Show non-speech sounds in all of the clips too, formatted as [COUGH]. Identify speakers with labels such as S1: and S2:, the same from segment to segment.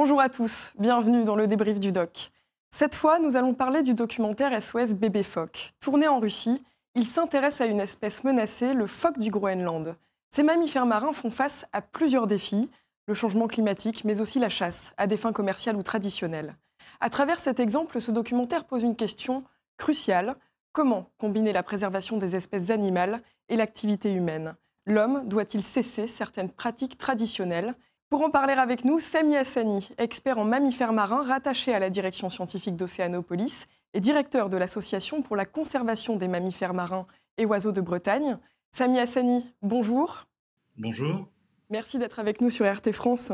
S1: Bonjour à tous, bienvenue dans le débrief du doc. Cette fois, nous allons parler du documentaire SOS bébé phoque. Tourné en Russie, il s'intéresse à une espèce menacée, le phoque du Groenland. Ces mammifères marins font face à plusieurs défis, le changement climatique, mais aussi la chasse, à des fins commerciales ou traditionnelles. À travers cet exemple, ce documentaire pose une question cruciale. Comment combiner la préservation des espèces animales et l'activité humaine? L'homme doit-il cesser certaines pratiques traditionnelles? Pour en parler avec nous, Sami Hassani, expert en mammifères marins rattaché à la direction scientifique d'Océanopolis et directeur de l'Association pour la conservation des mammifères marins et oiseaux de Bretagne. Sami Hassani, bonjour.
S2: Bonjour.
S1: Merci d'être avec nous sur RT France.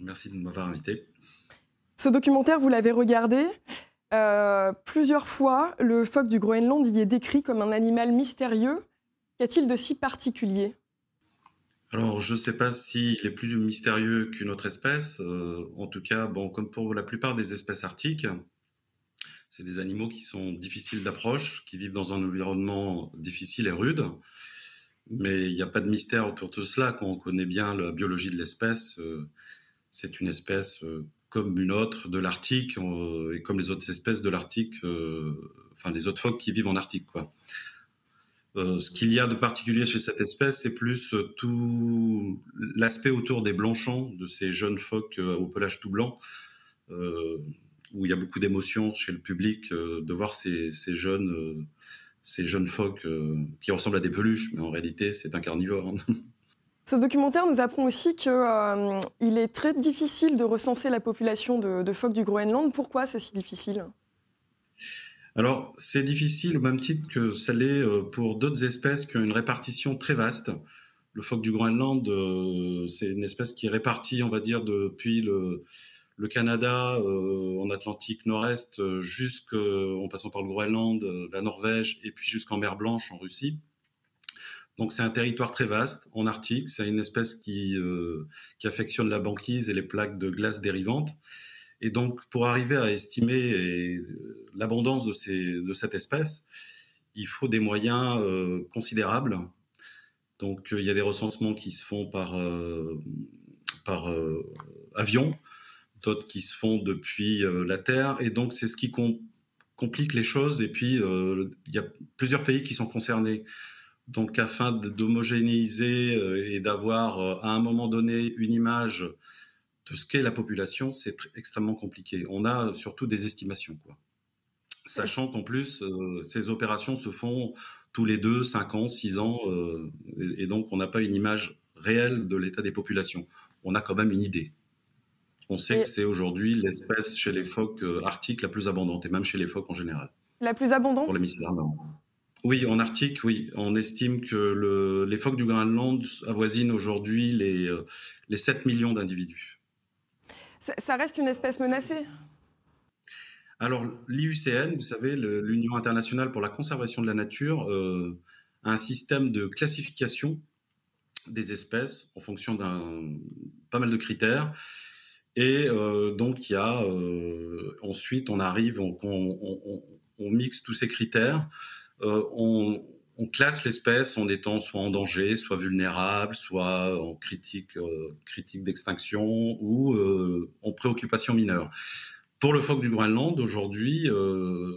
S2: Merci de m'avoir invité.
S1: Ce documentaire, vous l'avez regardé euh, plusieurs fois. Le phoque du Groenland y est décrit comme un animal mystérieux. Qu'y a-t-il de si particulier?
S2: Alors, je ne sais pas s'il est plus mystérieux qu'une autre espèce. Euh, en tout cas, bon, comme pour la plupart des espèces arctiques, c'est des animaux qui sont difficiles d'approche, qui vivent dans un environnement difficile et rude. Mais il n'y a pas de mystère autour de cela. Quand on connaît bien la biologie de l'espèce, euh, c'est une espèce euh, comme une autre de l'Arctique et comme les autres espèces de l'Arctique, enfin les autres phoques qui vivent en Arctique, quoi. Euh, ce qu'il y a de particulier chez cette espèce, c'est plus euh, tout l'aspect autour des blanchons, de ces jeunes phoques euh, au pelage tout blanc, où il y a beaucoup d'émotions chez le public de voir ces, jeunes, ces jeunes phoques qui ressemblent à des peluches, mais en réalité, c'est un carnivore. Hein. [LAUGHS]
S1: Ce documentaire nous apprend aussi qu'il est très difficile de recenser la population de, de phoques du Groenland. Pourquoi c'est si difficile?
S2: Alors, c'est difficile au même titre que ça l'est euh, pour d'autres espèces qui ont une répartition très vaste. Le phoque du Groenland, euh, c'est une espèce qui est répartie, on va dire, depuis le, Canada euh, en Atlantique Nord-Est, jusqu'en passant par le Groenland, la Norvège, et puis jusqu'en mer Blanche en Russie. Donc c'est un territoire très vaste en Arctique. C'est une espèce qui, qui affectionne la banquise et les plaques de glace dérivantes. Et donc, pour arriver à estimer euh, l'abondance de, cette espèce, il faut des moyens euh, considérables. Donc, euh, il y a des recensements qui se font par, par avion, d'autres qui se font depuis la Terre. Et donc, c'est ce qui complique les choses. Et puis, il y a plusieurs pays qui sont concernés. Donc, afin d'homogénéiser et d'avoir à un moment donné une image de ce qu'est la population, c'est extrêmement compliqué. On a surtout des estimations, quoi. Sachant qu'en plus, euh, ces opérations se font tous les deux, cinq ans, six ans, euh, et, donc on n'a pas une image réelle de l'état des populations. On a quand même une idée. On sait que c'est aujourd'hui l'espèce chez les phoques euh, arctiques la plus abondante, et même chez les phoques en général.
S1: La plus abondante?
S2: Pour l'hémisphère Oui, en Arctique, oui. On estime que le, les phoques du Groenland avoisinent aujourd'hui les, les 7 millions d'individus.
S1: Ça reste une espèce menacée
S2: Alors, l'IUCN, vous savez, l'Union internationale pour la conservation de la nature, euh, a un système de classification des espèces en fonction d'un pas mal de critères. Et euh, donc, il y a euh, ensuite, on arrive, on, mixe tous ces critères, on classe l'espèce en étant soit en danger, soit vulnérable, soit en critique, euh, critique d'extinction ou euh, en préoccupation mineure. Pour le phoque du Groenland, aujourd'hui, euh,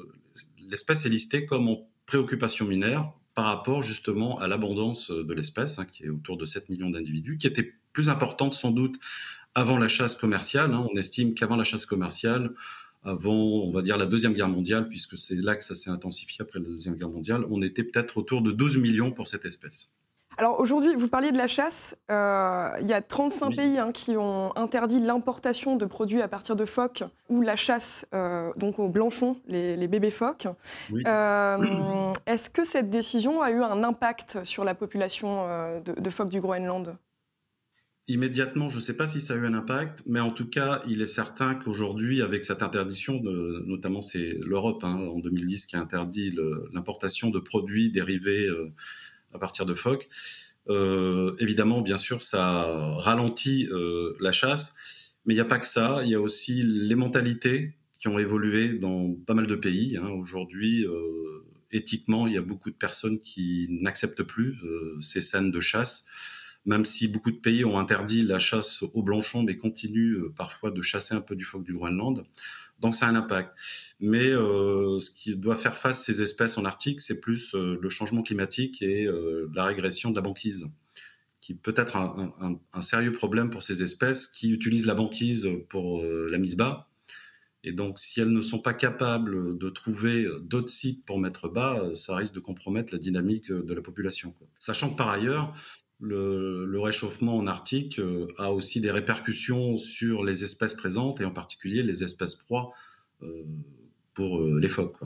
S2: l'espèce est listée comme en préoccupation mineure par rapport justement à l'abondance de l'espèce, hein, qui est autour de 7 millions d'individus, qui était plus importante sans doute avant la chasse commerciale. Hein. On estime qu'avant la chasse commerciale, avant, on va dire, la Deuxième Guerre mondiale, puisque c'est là que ça s'est intensifié après la Deuxième Guerre mondiale, on était peut-être autour de 12 millions pour cette espèce.
S1: Alors aujourd'hui, vous parliez de la chasse. Euh, il y a 35 pays hein, qui ont interdit l'importation de produits à partir de phoques ou la chasse euh, donc aux blanchons, les, bébés phoques. Euh, est-ce que cette décision a eu un impact sur la population de, de phoques du Groenland?
S2: Immédiatement, je ne sais pas si ça a eu un impact, mais en tout cas, il est certain qu'aujourd'hui, avec cette interdiction, notamment c'est l'Europe hein, en 2010 qui a interdit l'importation de produits dérivés euh, à partir de phoques, euh, évidemment, bien sûr, ça ralentit euh, la chasse, mais il n'y a pas que ça, il y a aussi les mentalités qui ont évolué dans pas mal de pays. Hein. Aujourd'hui, éthiquement, il y a beaucoup de personnes qui n'acceptent plus ces scènes de chasse même si beaucoup de pays ont interdit la chasse au blanchon, mais continuent parfois de chasser un peu du phoque du Groenland. Donc ça a un impact. Mais ce qui doit faire face ces espèces en Arctique, c'est plus le changement climatique et la régression de la banquise qui peut être un, sérieux problème pour ces espèces qui utilisent la banquise pour la mise bas et donc, si elles ne sont pas capables de trouver d'autres sites pour mettre bas, ça risque de compromettre la dynamique de la population. Sachant que par ailleurs, le, réchauffement en Arctique euh, a aussi des répercussions sur les espèces présentes et en particulier les espèces proies euh, pour euh, les phoques.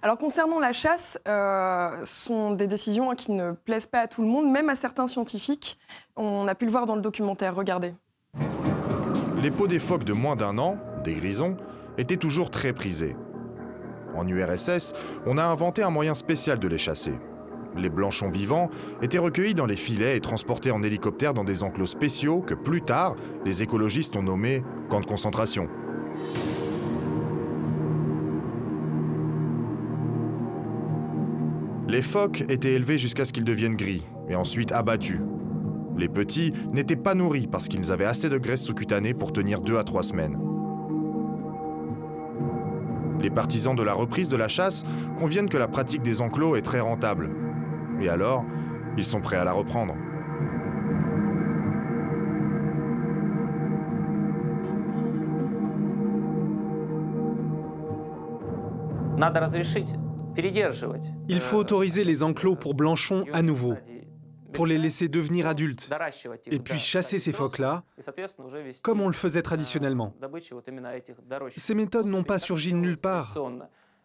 S1: Alors concernant la chasse, ce sont des décisions hein, qui ne plaisent pas à tout le monde, même à certains scientifiques. On a pu le voir dans le documentaire, regardez.
S3: Les peaux des phoques de moins d'un an des grisons, étaient toujours très prisés. En URSS, on a inventé un moyen spécial de les chasser. Les blanchons vivants étaient recueillis dans les filets et transportés en hélicoptère dans des enclos spéciaux que plus tard, les écologistes ont nommés camps de concentration. Les phoques étaient élevés jusqu'à ce qu'ils deviennent gris et ensuite abattus. Les petits n'étaient pas nourris parce qu'ils avaient assez de graisse sous-cutanée pour tenir deux à trois semaines. Les partisans de la reprise de la chasse conviennent que la pratique des enclos est très rentable. Et alors, ils sont prêts à la reprendre.
S4: Il faut autoriser les enclos pour Blanchon à nouveau pour les laisser devenir adultes et puis chasser ces phoques-là, comme on le faisait traditionnellement. Ces méthodes n'ont pas surgi de nulle part.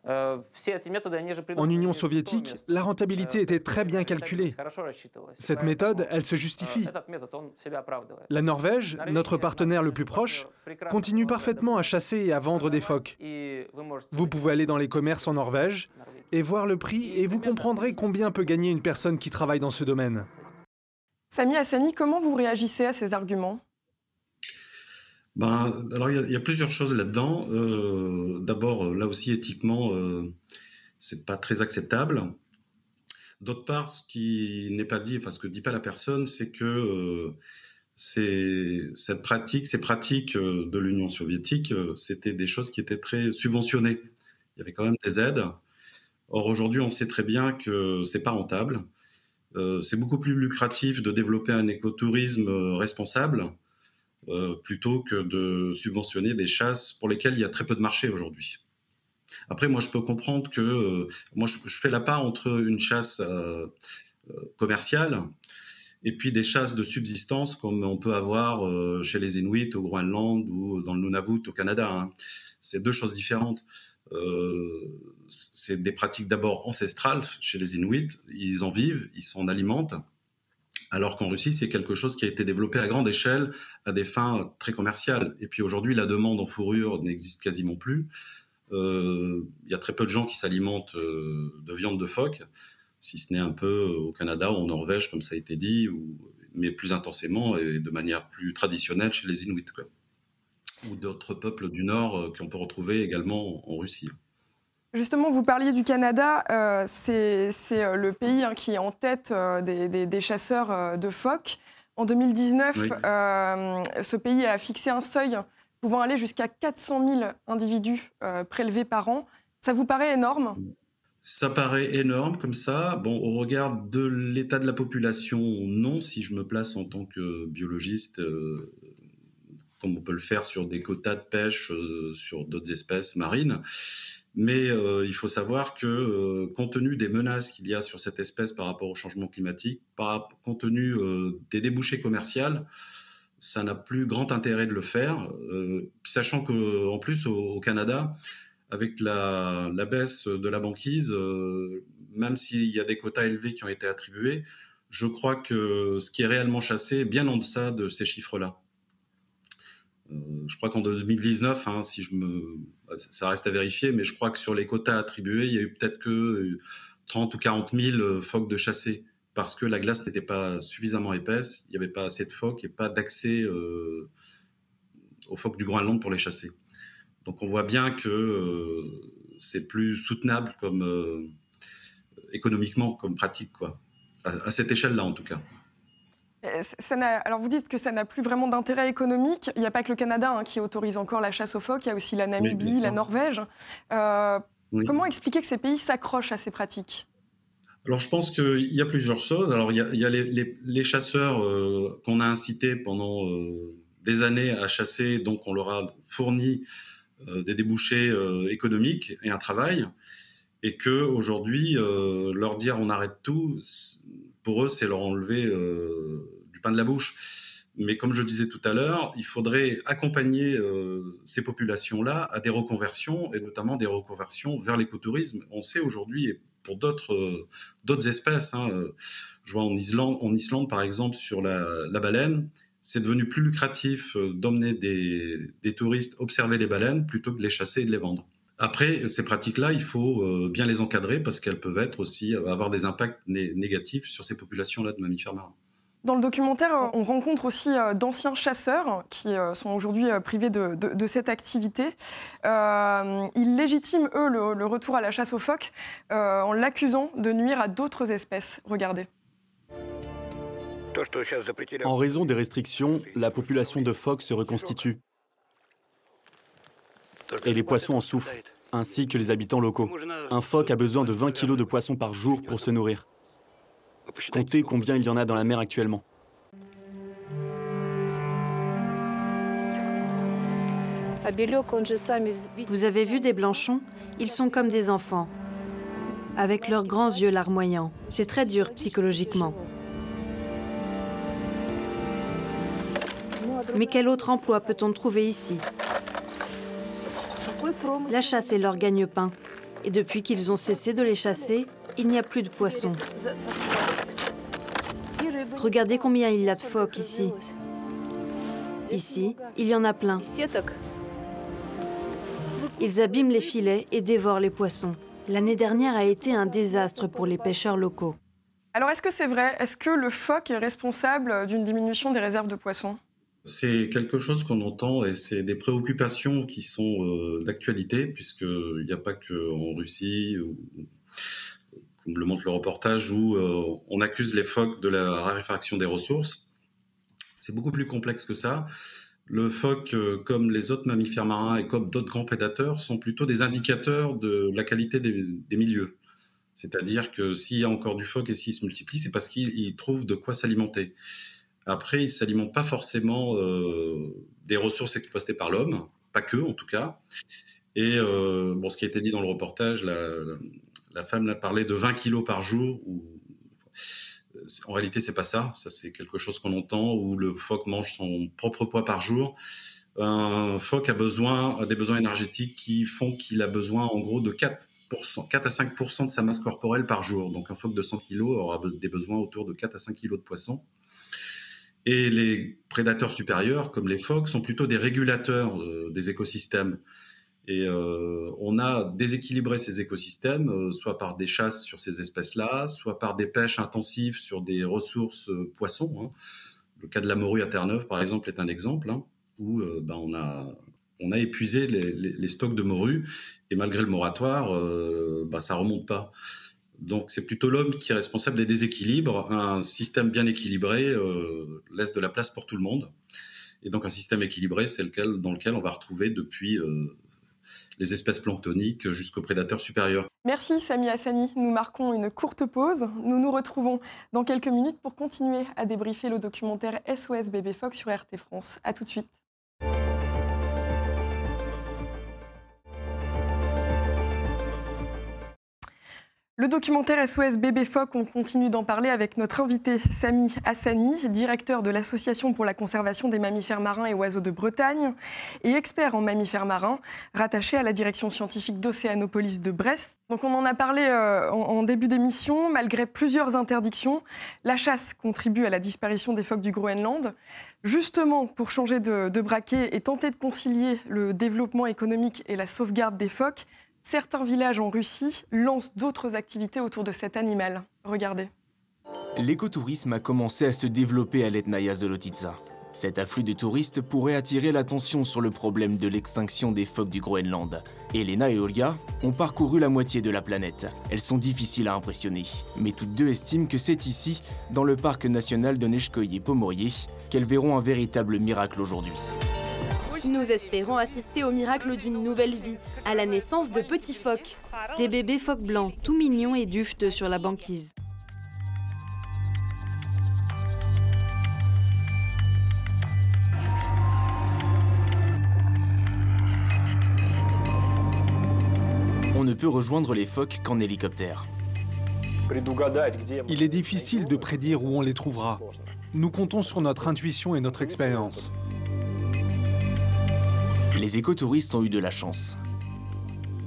S4: En Union soviétique, la rentabilité était très bien calculée. Cette méthode, elle se justifie. La Norvège, notre partenaire le plus proche, continue parfaitement à chasser et à vendre des phoques. Vous pouvez aller dans les commerces en Norvège et voir le prix et vous comprendrez combien peut gagner une personne qui travaille dans ce domaine.
S1: Sami Hassani, comment vous réagissez à ces arguments?
S2: Ben, alors il y, a plusieurs choses là-dedans. Euh, d'abord, là aussi éthiquement, euh, c'est pas très acceptable. D'autre part, ce qui n'est pas dit, enfin ce que dit pas la personne, c'est que euh, cette pratique, ces pratiques euh, de l'Union soviétique, c'était des choses qui étaient très subventionnées. Il y avait quand même des aides. Or aujourd'hui, on sait très bien que c'est pas rentable. Euh, c'est beaucoup plus lucratif de développer un écotourisme euh, responsable euh, plutôt que de subventionner des chasses pour lesquelles il y a très peu de marché aujourd'hui. Après, moi, je peux comprendre que moi, je, fais la part entre une chasse commerciale et puis des chasses de subsistance comme on peut avoir chez les Inuits au Groenland ou dans le Nunavut au Canada. Hein. C'est deux choses différentes. Euh, c'est des pratiques d'abord ancestrales chez les Inuits. Ils en vivent, ils s'en alimentent. Alors qu'en Russie, c'est quelque chose qui a été développé à grande échelle à des fins très commerciales. Et puis aujourd'hui, la demande en fourrure n'existe quasiment plus. Euh, il y a très peu de gens qui s'alimentent euh, de viande de phoque, si ce n'est un peu au Canada ou en Norvège, comme ça a été dit, mais plus intensément et de manière plus traditionnelle chez les Inuits ou d'autres peuples du Nord euh, qu'on peut retrouver également en Russie.
S1: Justement, vous parliez du Canada, euh, c'est euh, le pays hein, qui est en tête des, chasseurs de phoques. En 2019, ce pays a fixé un seuil pouvant aller jusqu'à 400 000 individus prélevés par an. Ça vous paraît énorme?
S2: Ça paraît énorme comme ça. Bon, au regard de l'état de la population, non. Si je me place en tant que biologiste, comme on peut le faire sur des quotas de pêche euh, sur d'autres espèces marines. Mais euh, il faut savoir que, euh, compte tenu des menaces qu'il y a sur cette espèce par rapport au changement climatique, compte tenu des débouchés commerciaux, ça n'a plus grand intérêt de le faire, sachant qu'en plus au, Canada, avec la, la, baisse de la banquise, même s'il y a des quotas élevés qui ont été attribués, je crois que ce qui est réellement chassé est bien en deçà de ces chiffres-là. Euh, je crois qu'en 2019, hein, si je me, ça reste à vérifier, mais je crois que sur les quotas attribués, il y a eu peut-être que 30 ou 40 000 euh, phoques de chassés parce que la glace n'était pas suffisamment épaisse, il n'y avait pas assez de phoques et pas d'accès euh, aux phoques du Groenland pour les chasser. Donc on voit bien que c'est plus soutenable comme économiquement comme pratique quoi, à cette échelle-là en tout cas.
S1: Alors vous dites que ça n'a plus vraiment d'intérêt économique. Il n'y a pas que le Canada hein, qui autorise encore la chasse aux phoques, il y a aussi la Namibie, la Norvège. Comment expliquer que ces pays s'accrochent à ces pratiques?
S2: Alors je pense qu'il y a plusieurs choses. Alors il y a, les, chasseurs qu'on a incités pendant des années à chasser, donc on leur a fourni euh, des débouchés euh, économiques et un travail, et que aujourd'hui euh, leur dire on arrête tout, pour eux c'est leur enlever du pain de la bouche. Mais comme je disais tout à l'heure, il faudrait accompagner ces populations-là à des reconversions, et notamment des reconversions vers l'écotourisme. On sait aujourd'hui, pour d'autres d'autres espèces, hein, je vois en Islande, en Islande par exemple sur la, la baleine, c'est devenu plus lucratif euh, d'emmener des, touristes observer les baleines plutôt que de les chasser et de les vendre. Après, ces pratiques-là, il faut euh, bien les encadrer parce qu'elles peuvent être aussi euh, avoir des impacts négatifs sur ces populations-là de mammifères marins.
S1: Dans le documentaire, on rencontre aussi d'anciens chasseurs qui sont aujourd'hui privés de, cette activité. ils légitiment, eux, le, retour à la chasse aux phoques en l'accusant de nuire à d'autres espèces. Regardez.
S5: En raison des restrictions, la population de phoques se reconstitue. Et les poissons en souffrent, ainsi que les habitants locaux. Un phoque a besoin de 20 kg de poissons par jour pour se nourrir. Comptez combien il y en a dans la mer actuellement.
S6: Vous avez vu des blanchons? Ils sont comme des enfants, avec leurs grands yeux larmoyants. C'est très dur psychologiquement. Mais quel autre emploi peut-on trouver ici? La chasse est leur gagne-pain. Et depuis qu'ils ont cessé de les chasser, il n'y a plus de poissons. Regardez combien il y a de phoques ici. Ici, il y en a plein. Ils abîment les filets et dévorent les poissons. L'année dernière a été un désastre pour les pêcheurs locaux.
S1: Alors est-ce que c'est vrai? Est-ce que le phoque est responsable d'une diminution des réserves de poissons?
S2: C'est quelque chose qu'on entend et c'est des préoccupations qui sont euh, d'actualité, puisqu'il n'y a pas qu'en Russie, comme le montre le reportage, où euh, on accuse les phoques de la raréfaction des ressources. C'est beaucoup plus complexe que ça. Le phoque, euh, comme les autres mammifères marins et comme d'autres grands prédateurs, sont plutôt des indicateurs de la qualité des, des milieux. C'est-à-dire que s'il y a encore du phoque et s'il se multiplie, c'est parce qu'il trouve de quoi s'alimenter. Après, ils s'alimentent pas forcément euh, des ressources exploitées par l'homme, pas que en tout cas. Et euh, bon, ce qui a été dit dans le reportage, la, femme a parlé de 20 kilos par jour. en réalité, c'est pas ça. Ça, c'est quelque chose qu'on entend où le phoque mange son propre poids par jour. Un phoque a besoin des besoins énergétiques qui font qu'il a besoin en gros de 4 4 à 5% de sa masse corporelle par jour. Donc un phoque de 100 kg aura des besoins autour de 4 à 5 kg de poisson. Et les prédateurs supérieurs, comme les phoques, sont plutôt des régulateurs euh, des écosystèmes. Et euh, on a déséquilibré ces écosystèmes, euh, soit par des chasses sur ces espèces-là, soit par des pêches intensives sur des ressources poissons. Hein. Le cas de la morue à Terre-Neuve, par exemple, est un exemple hein, où ben, on, a, on a épuisé les, stocks de morue et malgré le moratoire, ben, ça remonte pas. Donc c'est plutôt l'homme qui est responsable des déséquilibres. Un système bien équilibré euh, laisse de la place pour tout le monde. Et donc un système équilibré, c'est lequel, dans lequel on va retrouver depuis euh, les espèces planctoniques jusqu'aux prédateurs supérieurs.
S1: Merci Sami Hassani. Nous marquons une courte pause. Nous nous retrouvons dans quelques minutes pour continuer à débriefer le documentaire SOS Bébé Fox sur RT France. A tout de suite. Le documentaire SOS Bébé Phoque, on continue d'en parler avec notre invité Sami Hassani, directeur de l'Association pour la conservation des mammifères marins et oiseaux de Bretagne et expert en mammifères marins, rattaché à la direction scientifique d'Océanopolis de Brest. Donc on en a parlé euh, en, début d'émission, malgré plusieurs interdictions, la chasse contribue à la disparition des phoques du Groenland. Justement, pour changer de, de braquet et tenter de concilier le développement économique et la sauvegarde des phoques, Certains villages en Russie lancent d'autres activités autour de cet animal. Regardez.
S7: L'écotourisme a commencé à se développer à l'Etnaya Zolotitsa. Cet afflux de touristes pourrait attirer l'attention sur le problème de l'extinction des phoques du Groenland. Elena et Olga ont parcouru la moitié de la planète. Elles sont difficiles à impressionner, mais toutes deux estiment que c'est ici, dans le parc national de Neshkoye-Pomorier, qu'elles verront un véritable miracle aujourd'hui.
S8: Nous espérons assister au miracle d'une nouvelle vie, à la naissance de petits phoques.
S6: Des bébés phoques blancs, tout mignons et duftent sur la banquise.
S7: On ne peut rejoindre les phoques qu'en hélicoptère.
S4: Il est difficile de prédire où on les trouvera. Nous comptons sur notre intuition et notre expérience.
S7: Les écotouristes ont eu de la chance.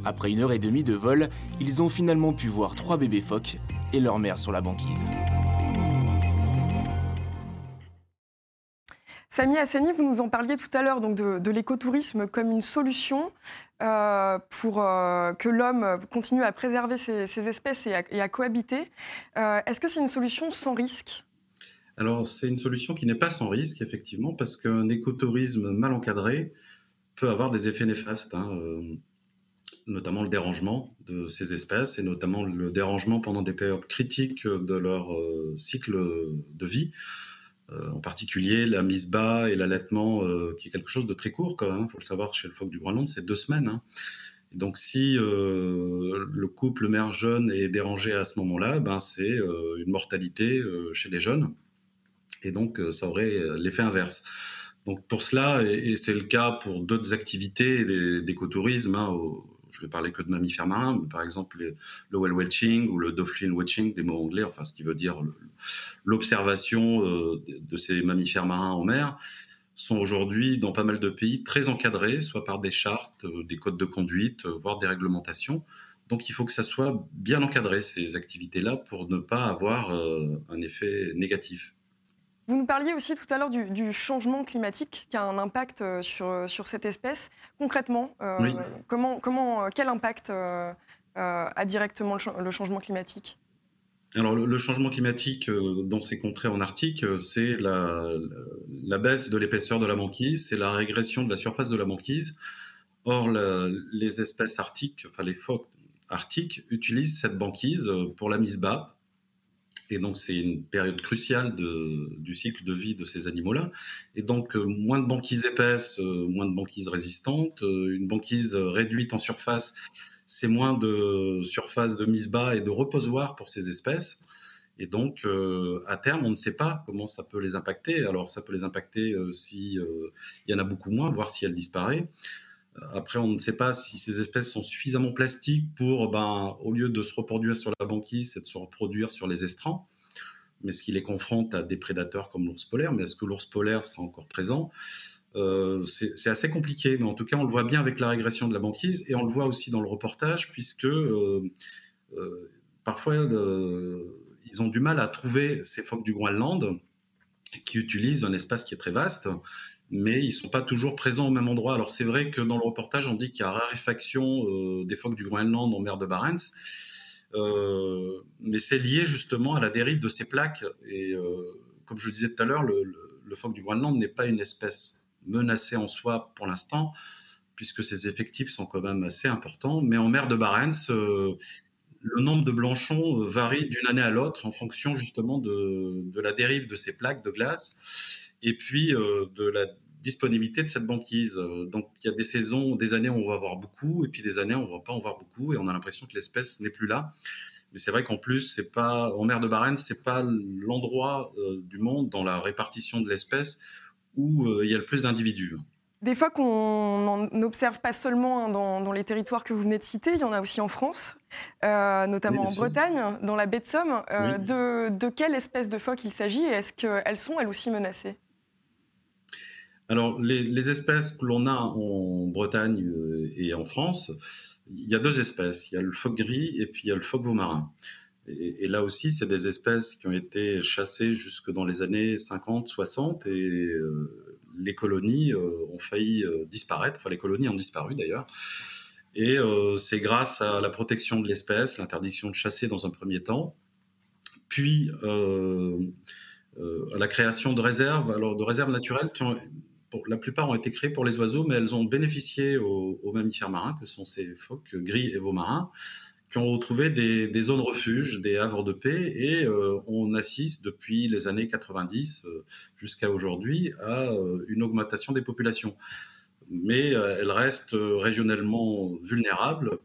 S7: Après une heure et demie de vol, ils ont finalement pu voir trois bébés phoques et leur mère sur la banquise.
S1: Samy Hassani, vous nous en parliez tout à l'heure donc de, l'écotourisme comme une solution euh, pour euh, que l'homme continue à préserver ses, espèces et à, cohabiter. Euh, est-ce que c'est une solution sans risque?
S2: Alors c'est une solution qui n'est pas sans risque, effectivement, parce qu'un écotourisme mal encadré peut avoir des effets néfastes, hein, notamment le dérangement de ces espèces et notamment le dérangement pendant des périodes critiques de leur cycle de vie. Euh, en particulier la mise bas et l'allaitement, euh, qui est quelque chose de très court quand même, il hein, faut le savoir, chez le phoque du Groenland, c'est deux semaines. Hein. donc si euh, le couple mère jeune est dérangé à ce moment-là, ben, c'est une mortalité chez les jeunes, et donc ça aurait l'effet inverse. Donc pour cela, et, c'est le cas pour d'autres activités d'écotourisme, hein, je vais parler que de mammifères marins, mais par exemple le whale watching ou le dolphin watching, des mots anglais, enfin ce qui veut dire l'observation euh, de ces mammifères marins en mer, sont aujourd'hui dans pas mal de pays très encadrés, soit par des chartes, euh, des codes de conduite, euh, voire des réglementations. Donc il faut que ça soit bien encadré, ces activités-là, pour ne pas avoir un effet négatif.
S1: Vous nous parliez aussi tout à l'heure du, changement climatique qui a un impact euh, sur, euh, sur cette espèce. Concrètement, euh, comment, comment, quel impact a directement le, changement climatique?
S2: Alors, le, changement climatique dans ces contrées en Arctique, c'est la, la, baisse de l'épaisseur de la banquise, c'est la régression de la surface de la banquise. Or, les espèces arctiques, enfin les phoques arctiques, utilisent cette banquise pour la mise bas, et donc, c'est une période cruciale du cycle de vie de ces animaux-là. Et donc, euh, moins de banquises épaisses, euh, moins de banquises résistantes, euh, une banquise réduite en surface, c'est moins de surface de mise bas et de reposoir pour ces espèces. Et donc, à terme, on ne sait pas comment ça peut les impacter. Alors, ça peut les impacter si il y en a beaucoup moins, voire si elles disparaissent. Après, on ne sait pas si ces espèces sont suffisamment plastiques pour, ben, au lieu de se reproduire sur la banquise, de se reproduire sur les estrants. Mais ce qui les confronte à des prédateurs comme l'ours polaire, mais est-ce que l'ours polaire sera encore présent? Euh, c'est assez compliqué, mais en tout cas, on le voit bien avec la régression de la banquise et on le voit aussi dans le reportage, puisque euh, euh, parfois ils ont du mal à trouver ces phoques du Groenland qui utilisent un espace qui est très vaste mais ils ne sont pas toujours présents au même endroit. Alors c'est vrai que dans le reportage, on dit qu'il y a raréfaction euh, des phoques du Groenland en mer de Barents, euh, mais c'est lié justement à la dérive de ces plaques. Et euh, comme je le disais tout à l'heure, le, phoque du Groenland n'est pas une espèce menacée en soi pour l'instant, puisque ses effectifs sont quand même assez importants. Mais en mer de Barents, le nombre de blanchons varie d'une année à l'autre en fonction justement de, de, la dérive de ces plaques de glace et puis de la disponibilité de cette banquise. Euh, donc il y a des saisons, des années où on va avoir beaucoup, et puis des années où on va pas en voir beaucoup, et on a l'impression que l'espèce n'est plus là. Mais c'est vrai qu'en plus, c'est pas en mer de Barents, c'est pas l'endroit euh, du monde dans la répartition de l'espèce où euh, il y a le plus d'individus.
S1: Des fois qu'on n'observe pas seulement hein, dans, les territoires que vous venez de citer, il y en a aussi en France, notamment en Bretagne, dans la baie de Somme. de, de, quelle espèce de phoque il s'agit et est-ce qu'elles sont elles aussi menacées?
S2: Alors, les, espèces que l'on a en Bretagne euh, et en France, il y a deux espèces. Il y a le phoque gris et puis il y a le phoque vaumarin. Et, là aussi, c'est des espèces qui ont été chassées jusque dans les années 50, 60 et euh, les colonies euh, ont failli disparaître. Enfin, les colonies ont disparu d'ailleurs. Et c'est grâce à la protection de l'espèce, l'interdiction de chasser dans un premier temps, puis à la création de réserves, alors de réserves naturelles qui ont, la plupart ont été créées pour les oiseaux, mais elles ont bénéficié aux, mammifères marins, que sont ces phoques gris et veaux qui ont retrouvé des, des, zones refuges, des havres de paix, et on assiste depuis les années 90 jusqu'à aujourd'hui à une augmentation des populations. Mais elles restent régionalement vulnérables.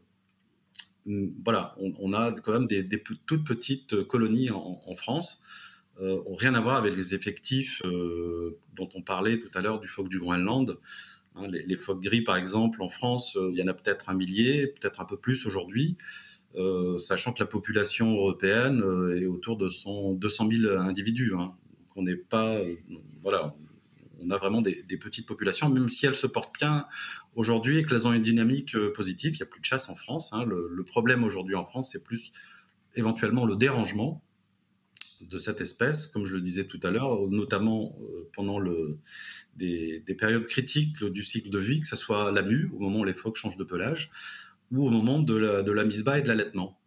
S2: Voilà, on, a quand même des, toutes petites colonies en, France, euh, rien à voir avec les effectifs euh, dont on parlait tout à l'heure du phoque du Groenland. Hein, les, phoques gris, par exemple, en France, euh, il y en a peut-être un millier, peut-être un peu plus aujourd'hui, sachant que la population européenne est autour de 200 000 individus. Hein. on n'est pas, voilà, on a vraiment des, petites populations, même si elles se portent bien Aujourd'hui, avec ont une dynamique positive, il n'y a plus de chasse en France. Hein. Le, problème aujourd'hui en France, c'est plus éventuellement le dérangement de cette espèce, comme je le disais tout à l'heure, notamment euh, pendant des, périodes critiques du cycle de vie, que ce soit la mue, au moment où les phoques changent de pelage, ou au moment de la, mise bas et de l'allaitement.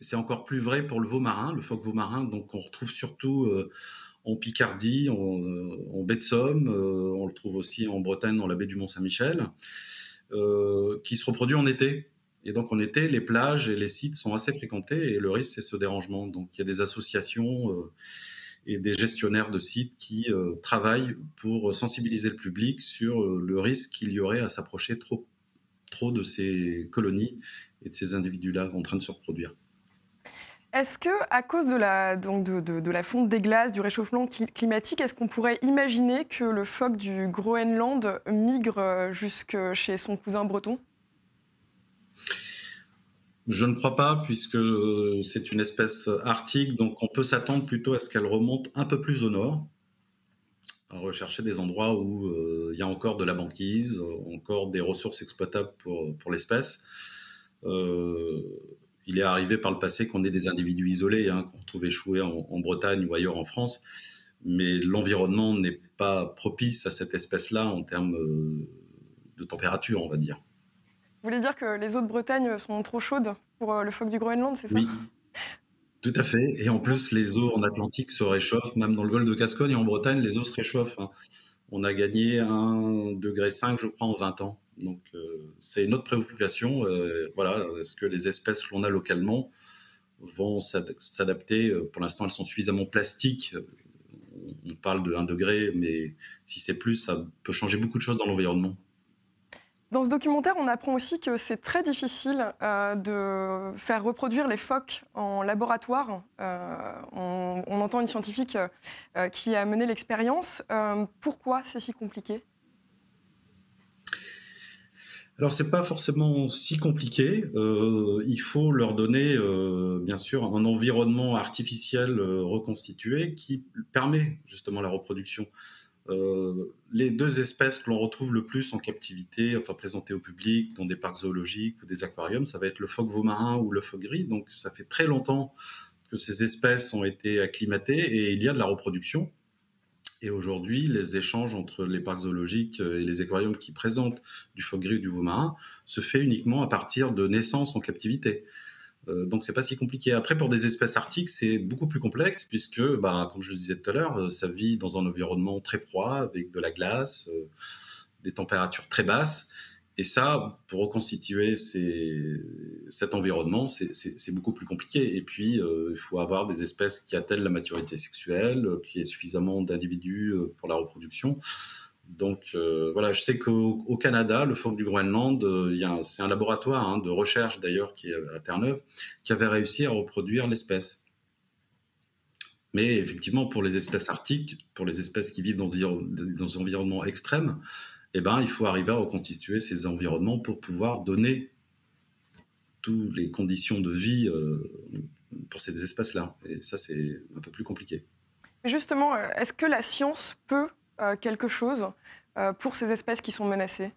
S2: C'est encore plus vrai pour le veau marin, le phoque veau marin, donc on retrouve surtout euh, en Picardie, en, baie de Somme, euh, on le trouve aussi en Bretagne dans la baie du Mont-Saint-Michel, euh, qui se reproduit en été. Et donc en été, les plages et les sites sont assez fréquentés et le risque, c'est ce dérangement. Donc il y a des associations euh, et des gestionnaires de sites qui travaillent pour sensibiliser le public sur le risque qu'il y aurait à s'approcher trop, trop de ces colonies et de ces individus-là en train de se reproduire.
S1: Est-ce que, à cause de la, de, la fonte des glaces, du réchauffement climatique, est-ce qu'on pourrait imaginer que le phoque du Groenland migre euh, jusque chez son cousin breton?
S2: Je ne crois pas, puisque c'est une espèce arctique, donc on peut s'attendre plutôt à ce qu'elle remonte un peu plus au nord, à rechercher des endroits où euh, il y a encore de la banquise, encore des ressources exploitables pour, l'espèce. Euh, il est arrivé par le passé qu'on ait des individus isolés, hein, qu'on retrouve échoués en, Bretagne ou ailleurs en France, mais l'environnement n'est pas propice à cette espèce-là en termes euh, de température, on va dire.
S1: Vous voulez dire que les eaux de Bretagne sont trop chaudes pour euh, le phoque du Groenland, c'est ça?
S2: Oui, tout à fait. Et en plus, les eaux en Atlantique se réchauffent, même dans le golfe de Gascogne et en Bretagne, les eaux se réchauffent. Hein. On a gagné 1,5 degré, je crois, en 20 ans. Donc, euh, c'est une autre préoccupation. Euh, voilà, est-ce que les espèces que l'on a localement vont s'adapter Pour l'instant, elles sont suffisamment plastiques. On parle de 1 degré, mais si c'est plus, ça peut changer beaucoup de choses dans l'environnement.
S1: Dans ce documentaire, on apprend aussi que c'est très difficile de faire reproduire les phoques en laboratoire. on, on, entend une scientifique qui a mené l'expérience. pourquoi c'est si compliqué?
S2: Alors c'est pas forcément si compliqué. Euh, il faut leur donner, euh, bien sûr, un environnement artificiel euh, reconstitué qui permet justement la reproduction. Les deux espèces que l'on retrouve le plus en captivité, enfin présentées au public dans des parcs zoologiques ou des aquariums, ça va être le phoque marin ou le phoque gris. Donc ça fait très longtemps que ces espèces ont été acclimatées et il y a de la reproduction. Et aujourd'hui, les échanges entre les parcs zoologiques euh, et les aquariums qui présentent du phoque gris ou du veau marin se fait uniquement à partir de naissance en captivité. Euh, donc c'est pas si compliqué. Après, pour des espèces arctiques, c'est beaucoup plus complexe puisque, bah, comme je le disais tout à l'heure, euh, ça vit dans un environnement très froid avec de la glace, des températures très basses. Et ça, pour reconstituer cet environnement, c'est beaucoup plus compliqué. Et puis, euh, il faut avoir des espèces qui atteignent la maturité sexuelle, euh, qui ait suffisamment d'individus euh, pour la reproduction. Donc voilà, je sais qu'au Canada, le phoque du Groenland, c'est un laboratoire hein, de recherche d'ailleurs qui est à Terre-Neuve, qui avait réussi à reproduire l'espèce. Mais effectivement, pour les espèces arctiques, pour les espèces qui vivent dans des environnements extrêmes, eh ben, il faut arriver à reconstituer ces environnements pour pouvoir donner toutes les conditions de vie euh, pour ces espaces-là. Et ça, c'est un peu plus compliqué.
S1: Justement, euh, est-ce que la science peut euh, quelque chose pour ces espèces qui sont menacées?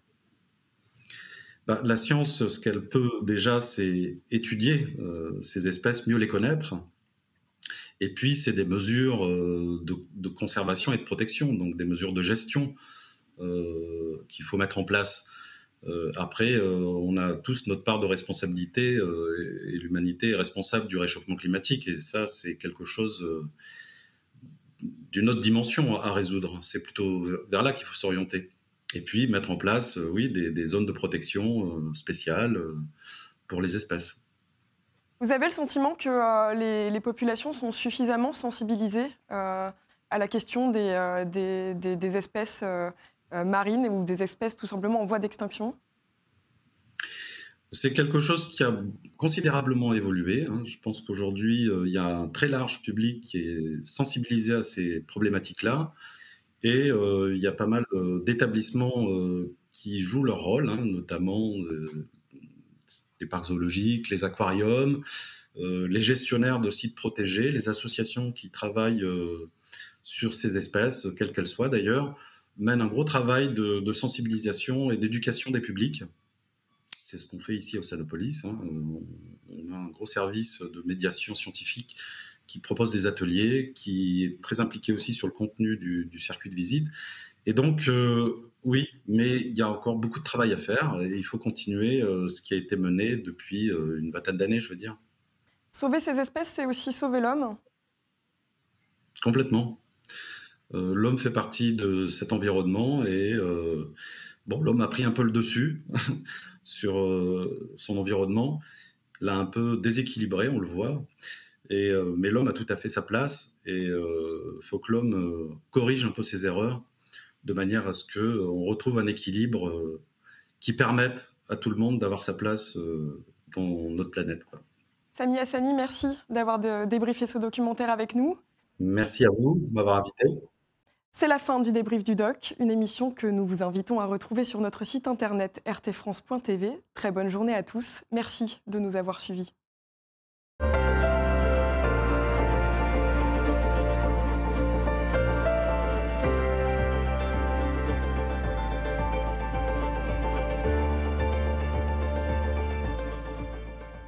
S2: Bah, La science, ce qu'elle peut déjà, c'est étudier ces espèces, mieux les connaître. Et puis, c'est des mesures de, conservation et de protection, donc des mesures de gestion euh, qu'il faut mettre en place. Euh, après, euh, on a tous notre part de responsabilité et l'humanité est responsable du réchauffement climatique. Et ça, c'est quelque chose d'une autre dimension à résoudre. C'est plutôt vers là qu'il faut s'orienter. Et puis mettre en place, oui, des, zones de protection spéciales pour les espèces.
S1: Vous avez le sentiment que les, populations sont suffisamment sensibilisées à la question des, des espèces marines ou des espèces tout simplement en voie d'extinction?
S2: C'est quelque chose qui a considérablement évolué. Hein. Je pense qu'aujourd'hui, euh, il y a un très large public qui est sensibilisé à ces problématiques-là. Et euh, il y a pas mal euh, d'établissements qui jouent leur rôle, hein, notamment les parcs zoologiques, les aquariums, les gestionnaires de sites protégés, les associations qui travaillent sur ces espèces, quelles qu'elles soient d'ailleurs, mènent un gros travail de sensibilisation et d'éducation des publics. C'est ce qu'on fait ici au Sanopolis. Hein. On a un gros service de médiation scientifique qui propose des ateliers, qui est très impliqué aussi sur le contenu du, circuit de visite. Et donc, euh, oui, mais il y a encore beaucoup de travail à faire et il faut continuer euh, ce qui a été mené depuis euh, une vingtaine d'années, je veux dire.
S1: Sauver ces espèces, c'est aussi sauver l'homme?
S2: Complètement. l'homme fait partie de cet environnement et bon, l'homme a pris un peu le dessus [LAUGHS] sur euh, son environnement, l'a un peu déséquilibré, on le voit. Et, euh, mais l'homme a tout à fait sa place et il euh, faut que l'homme corrige un peu ses erreurs de manière à ce qu'on retrouve un équilibre qui permette à tout le monde d'avoir sa place dans notre planète. Quoi.
S1: Sami Hassani, merci d'avoir débriefé ce documentaire avec nous.
S2: Merci à vous de m'avoir invité.
S1: C'est la fin du débrief du doc, une émission que nous vous invitons à retrouver sur notre site internet rtfrance.tv. Très bonne journée à tous. Merci de nous avoir suivis.